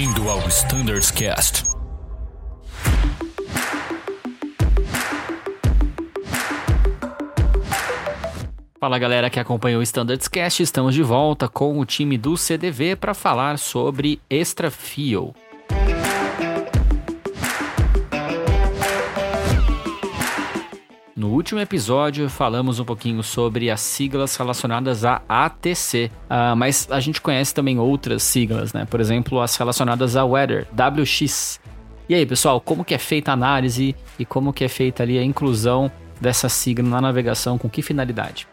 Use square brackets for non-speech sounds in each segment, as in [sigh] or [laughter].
Bem-vindo ao Standards Cast. Fala galera que acompanha o Standards Cast, estamos de volta com o time do CDV para falar sobre Extra Fuel. No último episódio falamos um pouquinho sobre as siglas relacionadas à ATC, uh, ah, mas a gente conhece também outras siglas, né? Por exemplo, as relacionadas a Weather, WX. E aí, pessoal, como que é feita a análise e como que é feita ali a inclusão dessa sigla na navegação, com que finalidade?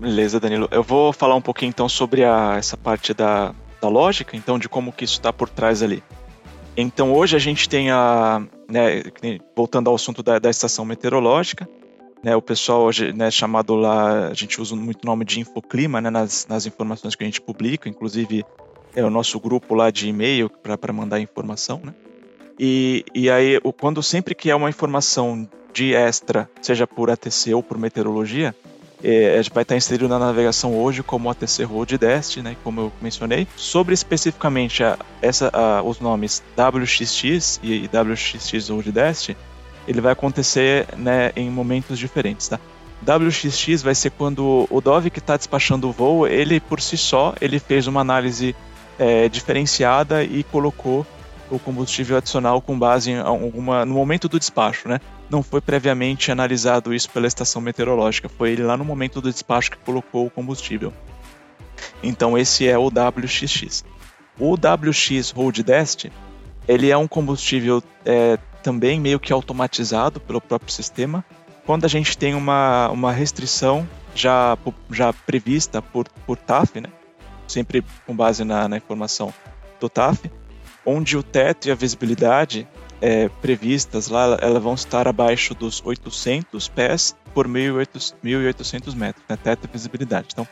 Beleza, Danilo. Eu vou falar um pouquinho então sobre a, essa parte da, da lógica, então de como que isso está por trás ali. Então hoje a gente tem a, né, voltando ao assunto da, da estação meteorológica, né, o pessoal hoje, né, chamado lá, a gente usa muito o nome de infoclima, né, nas, nas informações que a gente publica, inclusive é o nosso grupo lá de e-mail para mandar informação, né? E, e aí, quando sempre que é uma informação de extra, seja por ATC ou por meteorologia, é, vai estar inserido na navegação hoje como ATC Road Dest, né, como eu mencionei. Sobre especificamente a, essa, a, os nomes WXX e WXX Road Dest, ele vai acontecer né, em momentos diferentes, tá? WXX vai ser quando o Dove que está despachando o voo, ele por si só, ele fez uma análise é, diferenciada e colocou o combustível adicional com base em alguma no momento do despacho, né? Não foi previamente analisado isso pela estação meteorológica, foi ele lá no momento do despacho que colocou o combustível. Então esse é o WXX. O WX Road Dest, ele é um combustível é, também meio que automatizado pelo próprio sistema. Quando a gente tem uma, uma restrição já, já prevista por, por TAF, né? sempre com base na, na informação do TAF, onde o teto e a visibilidade é, previstas lá, elas vão estar abaixo dos 800 pés por 1.800 metros, né, teto visibilidade. Então,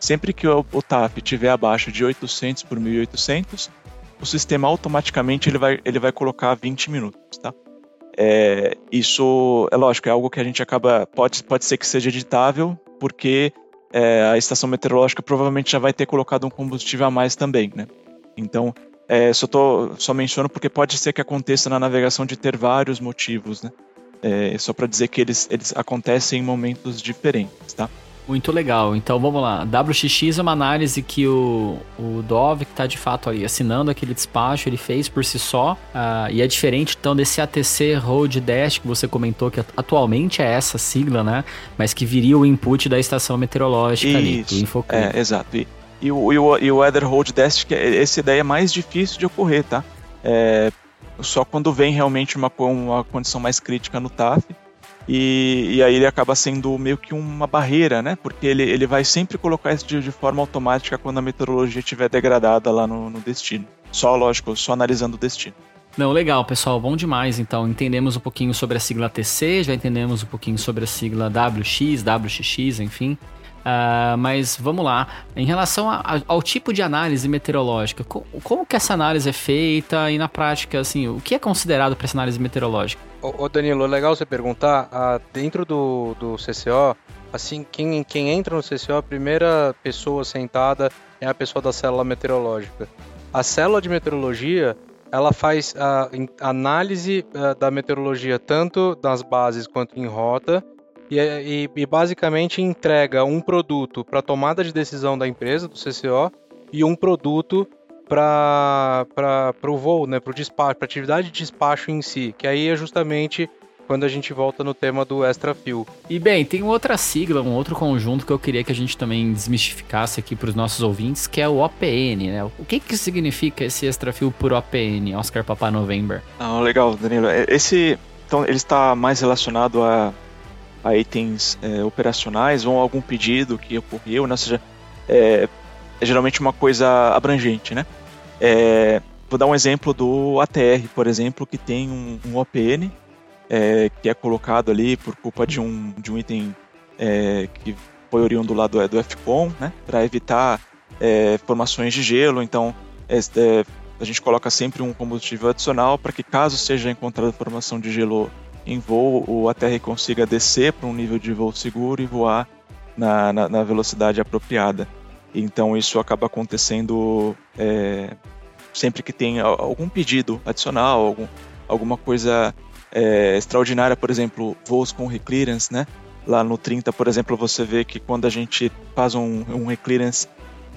sempre que o, o TAP estiver abaixo de 800 por 1.800, o sistema automaticamente ele vai, ele vai colocar 20 minutos, tá? É, isso, é lógico, é algo que a gente acaba, pode, pode ser que seja editável, porque é, a estação meteorológica provavelmente já vai ter colocado um combustível a mais também, né? Então, é, só, tô, só menciono porque pode ser que aconteça na navegação de ter vários motivos, né? É, só para dizer que eles, eles acontecem em momentos diferentes, tá? Muito legal. Então vamos lá. WXX é uma análise que o, o Dove, que está de fato aí assinando aquele despacho, ele fez por si só. Uh, e é diferente então desse ATC Road Dash que você comentou, que atualmente é essa sigla, né? Mas que viria o input da estação meteorológica Isso, ali, do Infocom. É, exato. E, e o, e o, e o Dash, que é, essa ideia é mais difícil de ocorrer, tá? É, só quando vem realmente uma, uma condição mais crítica no TAF. E, e, aí ele acaba sendo meio que uma barreira, né? Porque ele, ele vai sempre colocar isso de, de forma automática quando a meteorologia estiver degradada lá no, no destino. Só, lógico, só analisando o destino. Não, legal, pessoal, bom demais. Então, entendemos um pouquinho sobre a sigla TC, já entendemos um pouquinho sobre a sigla WX, WXX, enfim. Uh, mas vamos lá. Em relação a, a, ao tipo de análise meteorológica, co como que essa análise é feita e na prática, assim, o que é considerado para essa análise meteorológica? Ô, Danilo, legal você perguntar. Uh, dentro do, do CCO, assim, quem, quem entra no CCO, a primeira pessoa sentada é a pessoa da célula meteorológica. A célula de meteorologia, ela faz a análise uh, da meteorologia tanto nas bases quanto em rota e, e, e basicamente entrega um produto para tomada de decisão da empresa, do CCO, e um produto para o voo, né, para o despacho, para atividade de despacho em si, que aí é justamente quando a gente volta no tema do extra fuel. E bem, tem outra sigla, um outro conjunto que eu queria que a gente também desmistificasse aqui para os nossos ouvintes, que é o OPN, né? O que que significa esse extra fuel por OPN, Oscar Papa November? Ah, legal, Danilo. É, esse, então, ele está mais relacionado a a itens é, operacionais ou algum pedido que ocorreu, né? ou seja, é, é geralmente uma coisa abrangente, né? É, vou dar um exemplo do ATR, por exemplo, que tem um, um OPN é, que é colocado ali por culpa de um, de um item é, que foi oriundo lá do, do FCOM, né? Para evitar é, formações de gelo, então a gente coloca sempre um combustível adicional para que caso seja encontrada formação de gelo em voo o ATR consiga descer para um nível de voo seguro e voar na, na, na velocidade apropriada. Então isso acaba acontecendo é, sempre que tem algum pedido adicional, algum, alguma coisa é, extraordinária, por exemplo, voos com reclearance, né? Lá no 30, por exemplo, você vê que quando a gente faz um, um reclearance,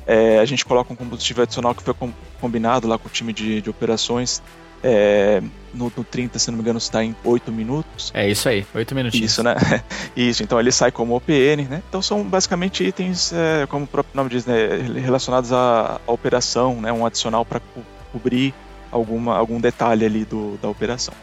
é, a gente coloca um combustível adicional que foi com, combinado lá com o time de, de operações. É, no, no 30, se não me engano, está em 8 minutos. É isso aí, 8 minutinhos. Isso, né? [laughs] Isso, então ele sai como OPN, né? Então são basicamente itens, é, como o próprio nome diz, né? relacionados à, à operação, né? Um adicional para co cobrir alguma, algum detalhe ali do, da operação.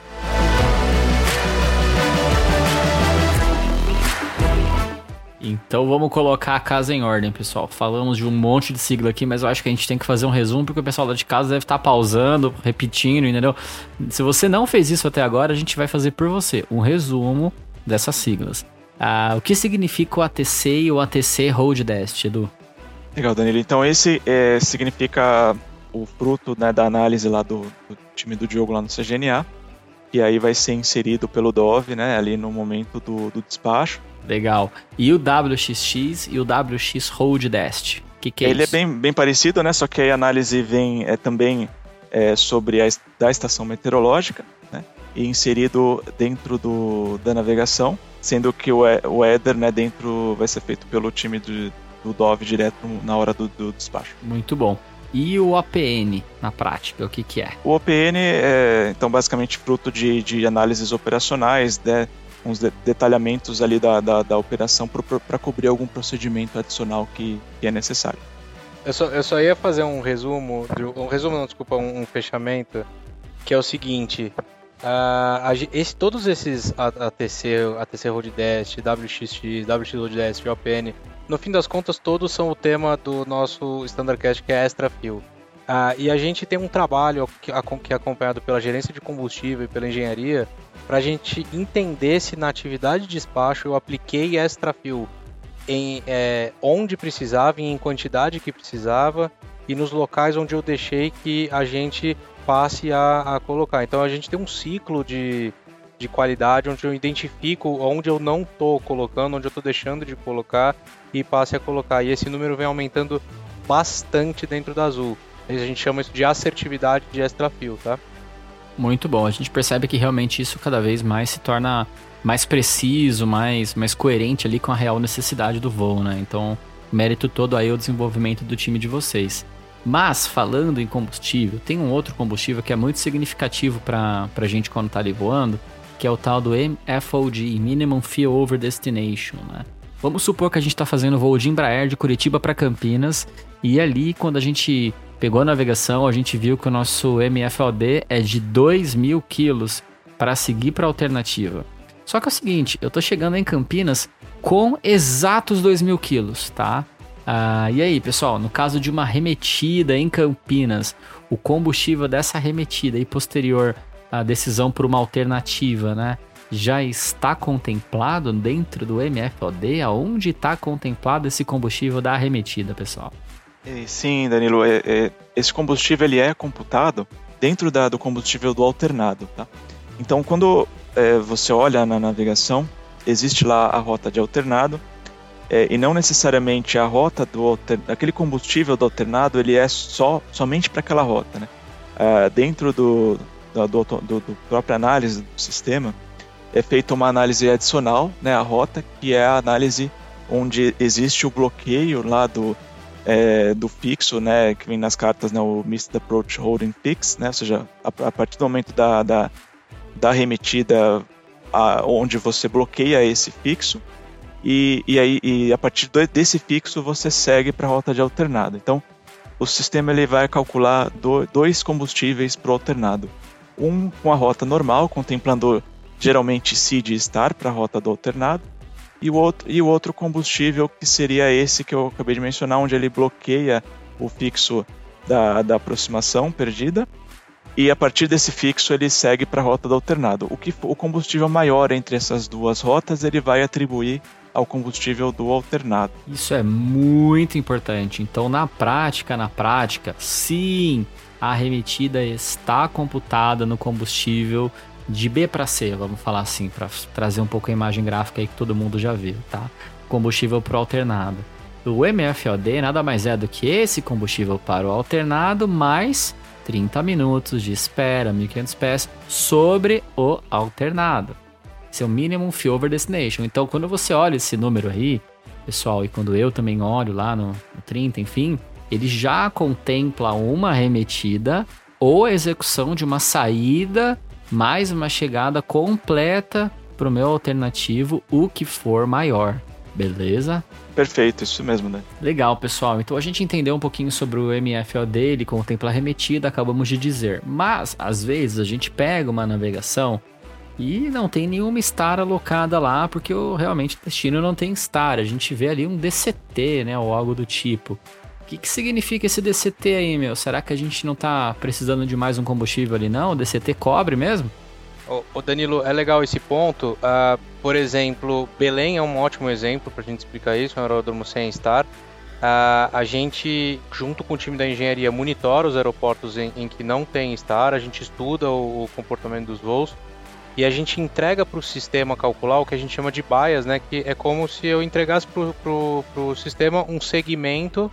Então vamos colocar a casa em ordem, pessoal. Falamos de um monte de sigla aqui, mas eu acho que a gente tem que fazer um resumo porque o pessoal lá de casa deve estar pausando, repetindo, entendeu? Se você não fez isso até agora, a gente vai fazer por você um resumo dessas siglas. Ah, o que significa o ATC e o ATC Hold Desk, Edu? Legal, Danilo. Então esse é, significa o fruto né, da análise lá do, do, time do Diogo lá no CGNA, e aí vai ser inserido pelo Dove, né, ali no momento do, do despacho. Legal. E o WXX e o WX Hold Dest? Que que é Ele isso? é bem, bem parecido, né? Só que a análise vem é, também é, sobre a da estação meteorológica, né? E inserido dentro do, da navegação, sendo que o, o Ether, né, dentro vai ser feito pelo time do, do Dove direto na hora do, do despacho. Muito bom. E o APN, na prática, o que, que é? O OPN é, então, basicamente fruto de, de análises operacionais, né, uns detalhamentos ali da, da, da operação para cobrir algum procedimento adicional que, que é necessário. Eu só, eu só ia fazer um resumo, um resumo não, desculpa, um, um fechamento, que é o seguinte, uh, esse, todos esses ATC, ATC Road Dash, WXX, WX Road Dash, OPN, no fim das contas todos são o tema do nosso Standardcast que é Extra Fuel. Uh, e a gente tem um trabalho que, é acompanhado pela gerência de combustível e pela engenharia para a gente entender se na atividade de despacho eu apliquei extra fuel em é, onde precisava em quantidade que precisava e nos locais onde eu deixei que a gente passe a, a colocar. Então a gente tem um ciclo de, de qualidade onde eu identifico onde eu não estou colocando, onde eu estou deixando de colocar e passe a colocar. E esse número vem aumentando bastante dentro da Azul. A gente chama isso de assertividade de extra fuel, tá? Muito bom. A gente percebe que realmente isso cada vez mais se torna mais preciso, mais, mais coerente ali com a real necessidade do voo, né? Então, mérito todo aí o desenvolvimento do time de vocês. Mas, falando em combustível, tem um outro combustível que é muito significativo para a gente quando tá ali voando, que é o tal do MFOD, Minimum Fuel Over Destination, né? Vamos supor que a gente está fazendo voo de Embraer de Curitiba para Campinas e ali quando a gente pegou a navegação, a gente viu que o nosso MFLD é de 2 mil quilos para seguir para a alternativa. Só que é o seguinte, eu tô chegando em Campinas com exatos 2 mil quilos, tá? Ah, e aí, pessoal, no caso de uma remetida em Campinas, o combustível dessa remetida e posterior à decisão por uma alternativa, né? Já está contemplado dentro do MFOD? Aonde está contemplado esse combustível da arremetida, pessoal? Sim, Danilo, é, é, esse combustível ele é computado dentro da, do combustível do alternado, tá? Então, quando é, você olha na navegação, existe lá a rota de alternado é, e não necessariamente a rota do aquele combustível do alternado ele é só somente para aquela rota, né? É, dentro do, do, do, do análise do sistema é feita uma análise adicional, né? A rota que é a análise onde existe o bloqueio lá do é, do fixo, né, que vem nas cartas, né, o Missed Approach Holding Fix, né, ou seja, a, a partir do momento da, da, da remetida a, onde você bloqueia esse fixo, e, e, aí, e a partir desse fixo você segue para a rota de alternado. Então, o sistema ele vai calcular do, dois combustíveis para o alternado. Um com a rota normal, contemplando geralmente seed e star para a rota do alternado, e o outro, e o outro combustível que seria esse que eu acabei de mencionar, onde ele bloqueia o fixo da, da aproximação perdida e a partir desse fixo ele segue para a rota do alternado. O que o combustível maior entre essas duas rotas ele vai atribuir ao combustível do alternado. Isso é muito importante. Então, na prática, na prática, sim, a remetida está computada no combustível de B para C, vamos falar assim, para trazer um pouco a imagem gráfica aí que todo mundo já viu, tá? Combustível pro alternado. O MFOD nada mais é do que esse combustível para o alternado mais 30 minutos de espera, 1.500 pés, sobre o alternado. Seu minimum fuel over destination. Então, quando você olha esse número aí, pessoal, e quando eu também olho lá no, no 30, enfim, ele já contempla uma remetida ou a execução de uma saída mais uma chegada completa para o meu alternativo, o que for maior. Beleza? Perfeito, isso mesmo, né? Legal, pessoal. Então a gente entendeu um pouquinho sobre o MFOD, ele contempla a remetida, acabamos de dizer. Mas, às vezes, a gente pega uma navegação e não tem nenhuma star alocada lá, porque o, realmente o destino não tem star. A gente vê ali um DCT, né, ou algo do tipo. O que, que significa esse DCT aí, meu? Será que a gente não tá precisando de mais um combustível ali, não? O DCT cobre mesmo? Ô, Danilo, é legal esse ponto. Uh, por exemplo, Belém é um ótimo exemplo para a gente explicar isso, um aeródromo sem estar. Uh, a gente, junto com o time da engenharia, monitora os aeroportos em, em que não tem estar, a gente estuda o, o, comportamento dos voos e a gente entrega para o sistema calcular o que a gente chama de bias, né? Que é como se eu entregasse para o sistema um segmento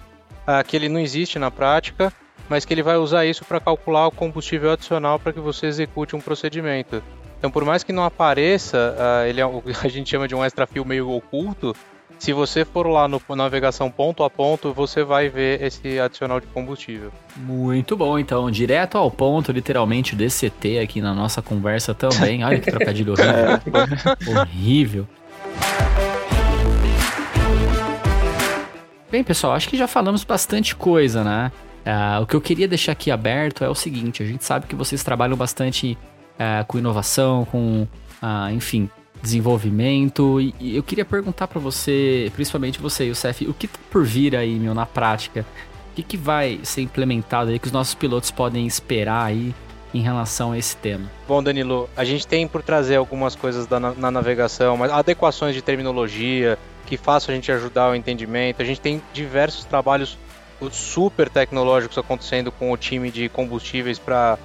uh, que ele não existe na prática mas que ele vai usar isso para calcular o combustível adicional para que você execute um procedimento. Então, por mais que não apareça, uh, ele é, [laughs] a gente chama de um extra fio meio oculto. Se você for lá no navegação ponto a ponto, você vai ver esse adicional de combustível. Muito bom, então, direto ao ponto, literalmente, DCT aqui na nossa conversa também. Olha que trocadilho [laughs] horrível. horrível. Bem, pessoal, acho que já falamos bastante coisa, né? Uh, o que eu queria deixar aqui aberto é o seguinte: a gente sabe que vocês trabalham bastante uh, com inovação, com, uh, enfim, desenvolvimento. E, e eu queria perguntar para você, principalmente você, Youssef, o que tá por vir aí, meu, na prática? O que, que vai ser implementado aí que os nossos pilotos podem esperar aí em relação a esse tema? Bom, Danilo, a gente tem por trazer algumas coisas da, na, na navegação, mas adequações de terminologia que façam a gente ajudar o entendimento. A gente tem diversos trabalhos super tecnológicos acontecendo com o time de combustíveis para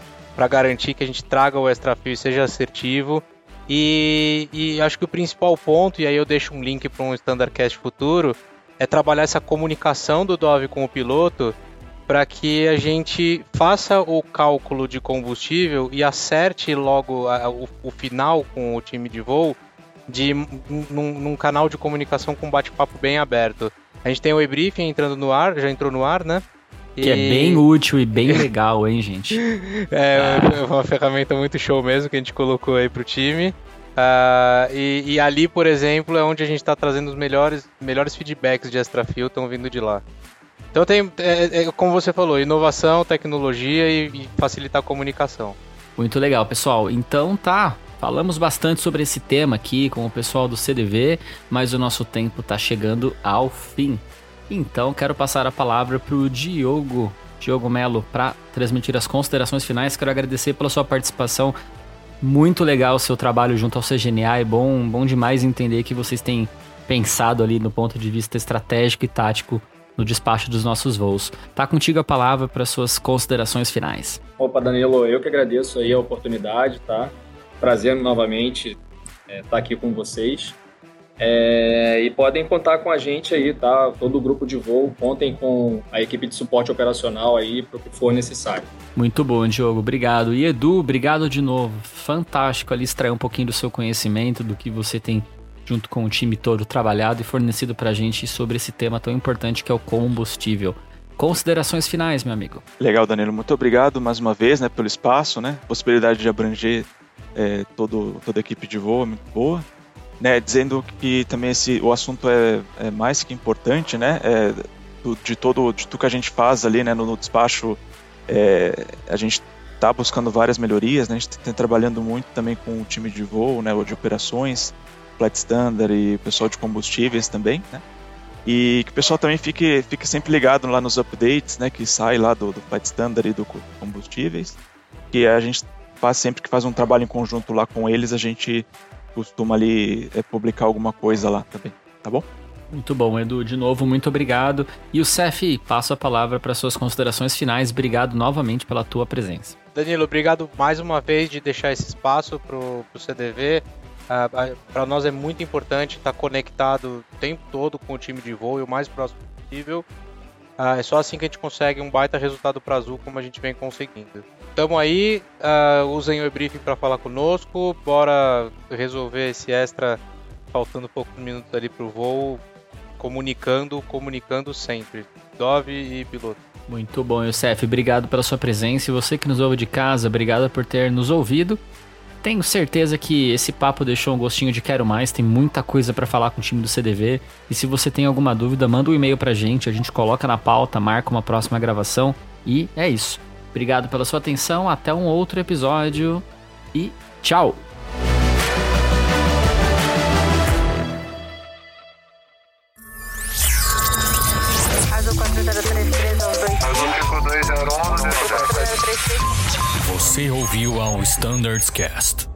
garantir que a gente traga o extra fio e seja assertivo. E, e, acho que o principal ponto, e aí eu deixo um link para um Standardcast futuro, é trabalhar essa comunicação do Dove com o piloto para que a gente faça o cálculo de combustível e acerte logo a, o, o, final com o time de voo de num, num canal de comunicação com bate-papo bem aberto. A gente tem o e-briefing entrando no ar, já entrou no ar, né? E... Que é bem útil e bem legal, hein, gente? [laughs] é, ah. uma ferramenta muito show mesmo que a gente colocou aí pro time. Uh, e, e, ali, por exemplo, é onde a gente está trazendo os melhores, melhores feedbacks de extra fio estão vindo de lá. Então tem, é, é, como você falou, inovação, tecnologia e, e facilitar a comunicação. Muito legal, pessoal. Então tá, Falamos bastante sobre esse tema aqui com o pessoal do CDV, mas o nosso tempo está chegando ao fim. Então quero passar a palavra para o Diogo, Diogo Melo, para transmitir as considerações finais. Quero agradecer pela sua participação. Muito legal o seu trabalho junto ao CGNA. É bom, bom demais entender que vocês têm pensado ali no ponto de vista estratégico e tático no despacho dos nossos voos. Tá contigo a palavra para suas considerações finais. Opa, Danilo, eu que agradeço aí a oportunidade, tá? Prazer novamente estar é, tá aqui com vocês. É, e podem contar com a gente aí, tá? Todo o grupo de voo, contem com a equipe de suporte operacional aí para o que for necessário. Muito bom, Diogo, obrigado. E Edu, obrigado de novo. Fantástico ali extrair um pouquinho do seu conhecimento, do que você tem junto com o time todo trabalhado e fornecido para a gente sobre esse tema tão importante que é o combustível. Considerações finais, meu amigo. Legal, Danilo. Muito obrigado mais uma vez, né, pelo espaço, né? Possibilidade de abranger é, todo, toda a equipe de voo é muito boa. Né, dizendo que também esse, o assunto é, é mais que importante, né, é, do, de todo de tudo que a gente faz ali, né, no, no despacho, é, a gente está buscando várias melhorias, né, a gente está trabalhando muito também com o time de voo, né, ou de operações, flight standard e pessoal de combustíveis também, né, e que o pessoal também fique, fique sempre ligado lá nos updates, né, que sai lá do, do flight standard e do combustíveis, que a gente faz sempre que faz um trabalho em conjunto lá com eles, a gente costuma ali é, publicar alguma coisa lá também, tá bom? Muito bom, Edu. De novo, muito obrigado. E o Cef, passo a palavra para suas considerações finais. Obrigado novamente pela tua presença. Danilo, obrigado mais uma vez de deixar esse espaço para o CDV. Uh, para nós é muito importante estar conectado o tempo todo com o time de voo e o mais próximo possível. Ah, é só assim que a gente consegue um baita resultado para Azul, como a gente vem conseguindo. Tamo aí, uh, usem o e-briefing para falar conosco, bora resolver esse extra, faltando poucos minutos ali pro voo, comunicando, comunicando sempre. Dove e piloto. Muito bom, Youssef. Obrigado pela sua presença. E você que nos ouve de casa, obrigado por ter nos ouvido. Tenho certeza que esse papo deixou um gostinho de quero mais. Tem muita coisa para falar com o time do CDV. E se você tem alguma dúvida, manda um e-mail pra gente. A gente coloca na pauta, marca uma próxima gravação. E é isso. Obrigado pela sua atenção. Até um outro episódio. E tchau! Você ouviu ao Standards Cast.